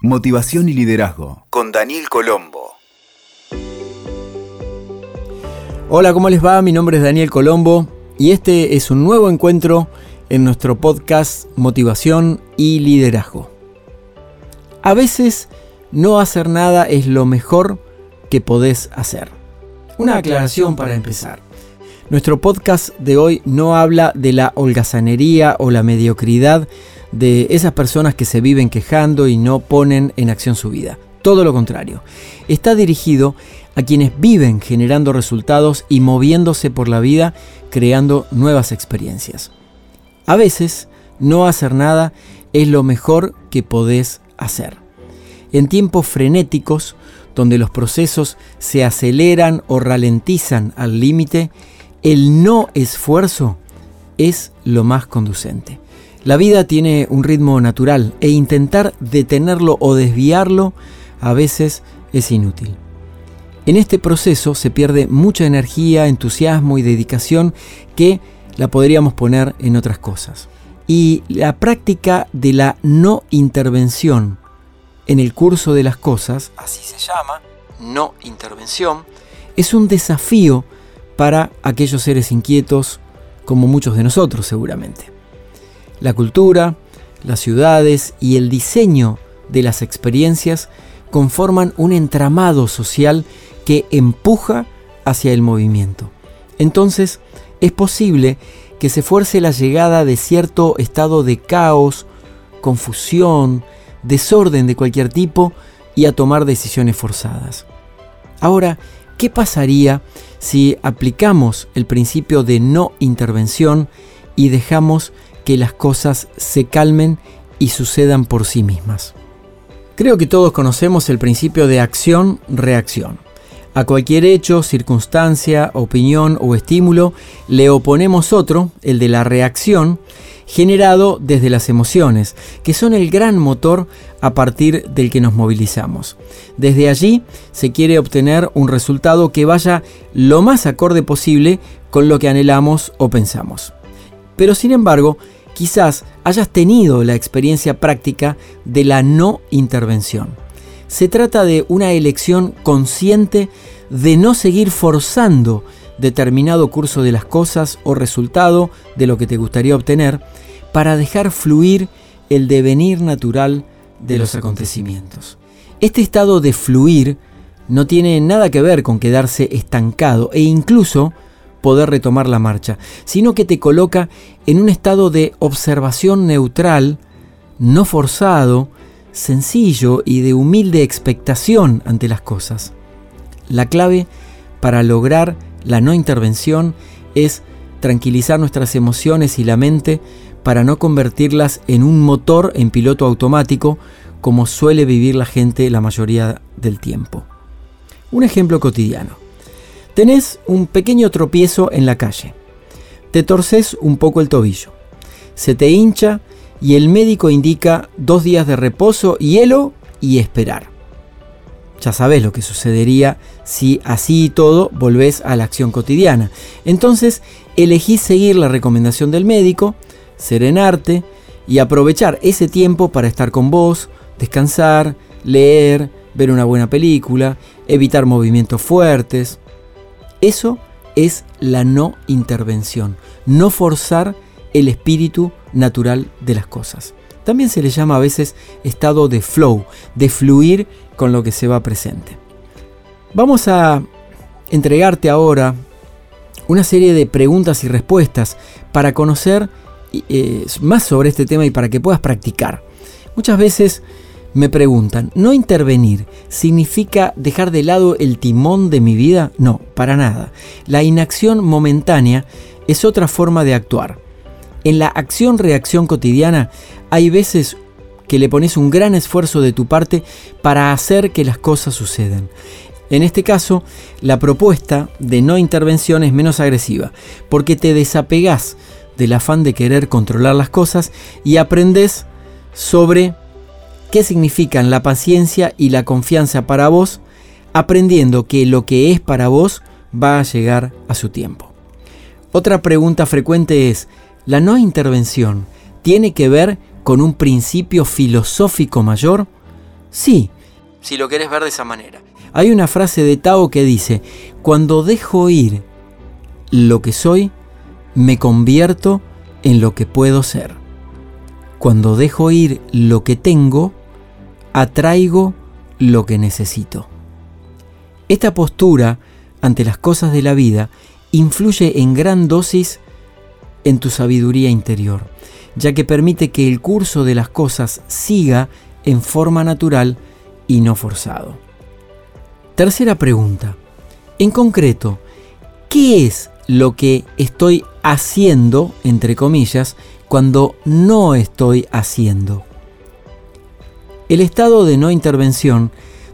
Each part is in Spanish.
Motivación y Liderazgo con Daniel Colombo. Hola, ¿cómo les va? Mi nombre es Daniel Colombo y este es un nuevo encuentro en nuestro podcast Motivación y Liderazgo. A veces no hacer nada es lo mejor que podés hacer. Una aclaración para empezar. Nuestro podcast de hoy no habla de la holgazanería o la mediocridad de esas personas que se viven quejando y no ponen en acción su vida. Todo lo contrario. Está dirigido a quienes viven generando resultados y moviéndose por la vida creando nuevas experiencias. A veces, no hacer nada es lo mejor que podés hacer. En tiempos frenéticos, donde los procesos se aceleran o ralentizan al límite, el no esfuerzo es lo más conducente. La vida tiene un ritmo natural e intentar detenerlo o desviarlo a veces es inútil. En este proceso se pierde mucha energía, entusiasmo y dedicación que la podríamos poner en otras cosas. Y la práctica de la no intervención en el curso de las cosas, así se llama, no intervención, es un desafío para aquellos seres inquietos como muchos de nosotros seguramente. La cultura, las ciudades y el diseño de las experiencias conforman un entramado social que empuja hacia el movimiento. Entonces, es posible que se fuerce la llegada de cierto estado de caos, confusión, desorden de cualquier tipo y a tomar decisiones forzadas. Ahora, ¿qué pasaría si aplicamos el principio de no intervención y dejamos que las cosas se calmen y sucedan por sí mismas. Creo que todos conocemos el principio de acción-reacción. A cualquier hecho, circunstancia, opinión o estímulo le oponemos otro, el de la reacción, generado desde las emociones, que son el gran motor a partir del que nos movilizamos. Desde allí se quiere obtener un resultado que vaya lo más acorde posible con lo que anhelamos o pensamos. Pero sin embargo, quizás hayas tenido la experiencia práctica de la no intervención. Se trata de una elección consciente de no seguir forzando determinado curso de las cosas o resultado de lo que te gustaría obtener para dejar fluir el devenir natural de los acontecimientos. Este estado de fluir no tiene nada que ver con quedarse estancado e incluso poder retomar la marcha, sino que te coloca en un estado de observación neutral, no forzado, sencillo y de humilde expectación ante las cosas. La clave para lograr la no intervención es tranquilizar nuestras emociones y la mente para no convertirlas en un motor en piloto automático como suele vivir la gente la mayoría del tiempo. Un ejemplo cotidiano. Tenés un pequeño tropiezo en la calle. Te torces un poco el tobillo. Se te hincha y el médico indica dos días de reposo, hielo y esperar. Ya sabes lo que sucedería si así y todo volvés a la acción cotidiana. Entonces elegís seguir la recomendación del médico, serenarte y aprovechar ese tiempo para estar con vos, descansar, leer, ver una buena película, evitar movimientos fuertes. Eso es la no intervención, no forzar el espíritu natural de las cosas. También se le llama a veces estado de flow, de fluir con lo que se va presente. Vamos a entregarte ahora una serie de preguntas y respuestas para conocer eh, más sobre este tema y para que puedas practicar. Muchas veces me preguntan, ¿no intervenir significa dejar de lado el timón de mi vida? No, para nada. La inacción momentánea es otra forma de actuar. En la acción-reacción cotidiana hay veces que le pones un gran esfuerzo de tu parte para hacer que las cosas sucedan. En este caso, la propuesta de no intervención es menos agresiva, porque te desapegas del afán de querer controlar las cosas y aprendes sobre qué significan la paciencia y la confianza para vos, aprendiendo que lo que es para vos va a llegar a su tiempo. Otra pregunta frecuente es, ¿la no intervención tiene que ver con un principio filosófico mayor? Sí, si lo querés ver de esa manera. Hay una frase de Tao que dice, cuando dejo ir lo que soy, me convierto en lo que puedo ser. Cuando dejo ir lo que tengo, atraigo lo que necesito. Esta postura ante las cosas de la vida influye en gran dosis en tu sabiduría interior, ya que permite que el curso de las cosas siga en forma natural y no forzado. Tercera pregunta. En concreto, ¿qué es lo que estoy haciendo, entre comillas, cuando no estoy haciendo? El estado de no intervención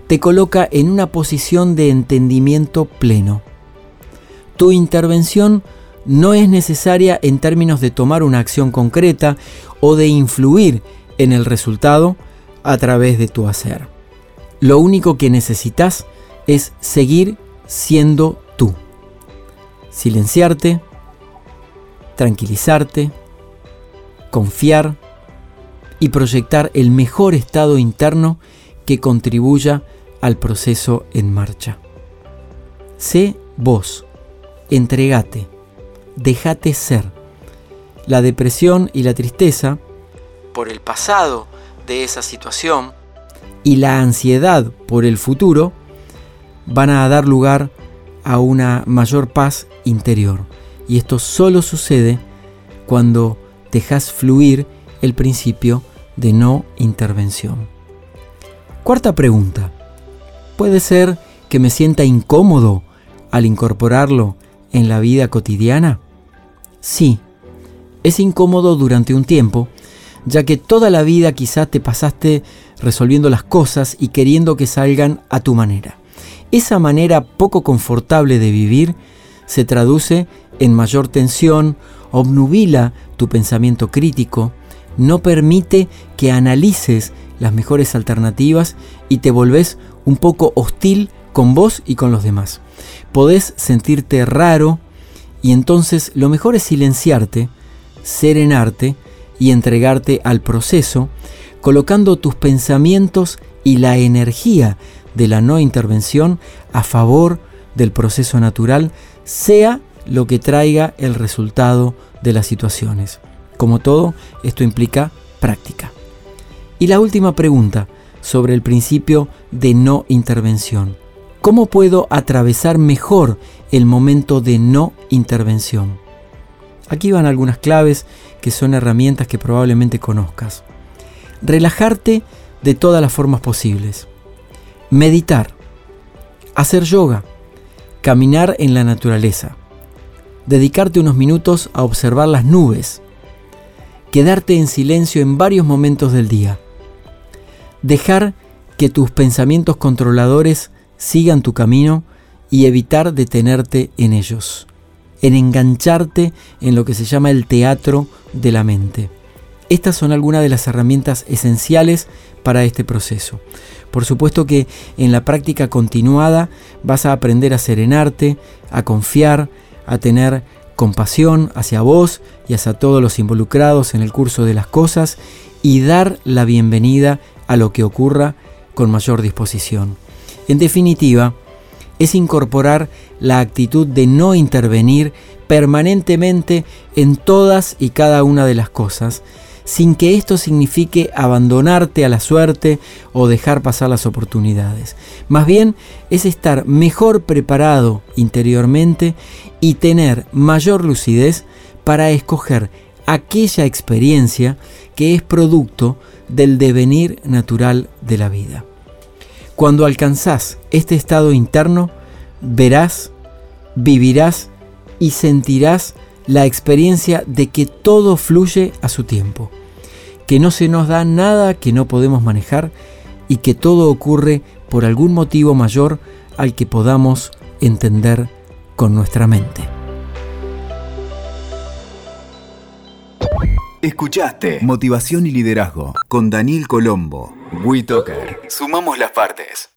te coloca en una posición de entendimiento pleno. Tu intervención no es necesaria en términos de tomar una acción concreta o de influir en el resultado a través de tu hacer. Lo único que necesitas es seguir siendo tú. Silenciarte, tranquilizarte, confiar y proyectar el mejor estado interno que contribuya al proceso en marcha. Sé vos, entregate, déjate ser. La depresión y la tristeza por el pasado de esa situación y la ansiedad por el futuro van a dar lugar a una mayor paz interior. Y esto solo sucede cuando dejas fluir el principio de no intervención. Cuarta pregunta. Puede ser que me sienta incómodo al incorporarlo en la vida cotidiana. Sí, es incómodo durante un tiempo, ya que toda la vida quizás te pasaste resolviendo las cosas y queriendo que salgan a tu manera. Esa manera poco confortable de vivir se traduce en mayor tensión, obnubila tu pensamiento crítico, no permite que analices las mejores alternativas y te volvés un poco hostil con vos y con los demás. Podés sentirte raro y entonces lo mejor es silenciarte, serenarte y entregarte al proceso, colocando tus pensamientos y la energía de la no intervención a favor del proceso natural, sea lo que traiga el resultado de las situaciones. Como todo, esto implica práctica. Y la última pregunta sobre el principio de no intervención. ¿Cómo puedo atravesar mejor el momento de no intervención? Aquí van algunas claves que son herramientas que probablemente conozcas. Relajarte de todas las formas posibles. Meditar. Hacer yoga. Caminar en la naturaleza. Dedicarte unos minutos a observar las nubes. Quedarte en silencio en varios momentos del día dejar que tus pensamientos controladores sigan tu camino y evitar detenerte en ellos, en engancharte en lo que se llama el teatro de la mente. Estas son algunas de las herramientas esenciales para este proceso. Por supuesto que en la práctica continuada vas a aprender a serenarte, a confiar, a tener compasión hacia vos y hacia todos los involucrados en el curso de las cosas y dar la bienvenida a lo que ocurra con mayor disposición. En definitiva, es incorporar la actitud de no intervenir permanentemente en todas y cada una de las cosas, sin que esto signifique abandonarte a la suerte o dejar pasar las oportunidades. Más bien es estar mejor preparado interiormente y tener mayor lucidez para escoger aquella experiencia que es producto del devenir natural de la vida. Cuando alcanzás este estado interno, verás, vivirás y sentirás la experiencia de que todo fluye a su tiempo, que no se nos da nada que no podemos manejar y que todo ocurre por algún motivo mayor al que podamos entender con nuestra mente. Escuchaste Motivación y Liderazgo con Daniel Colombo. WeToker. Sumamos las partes.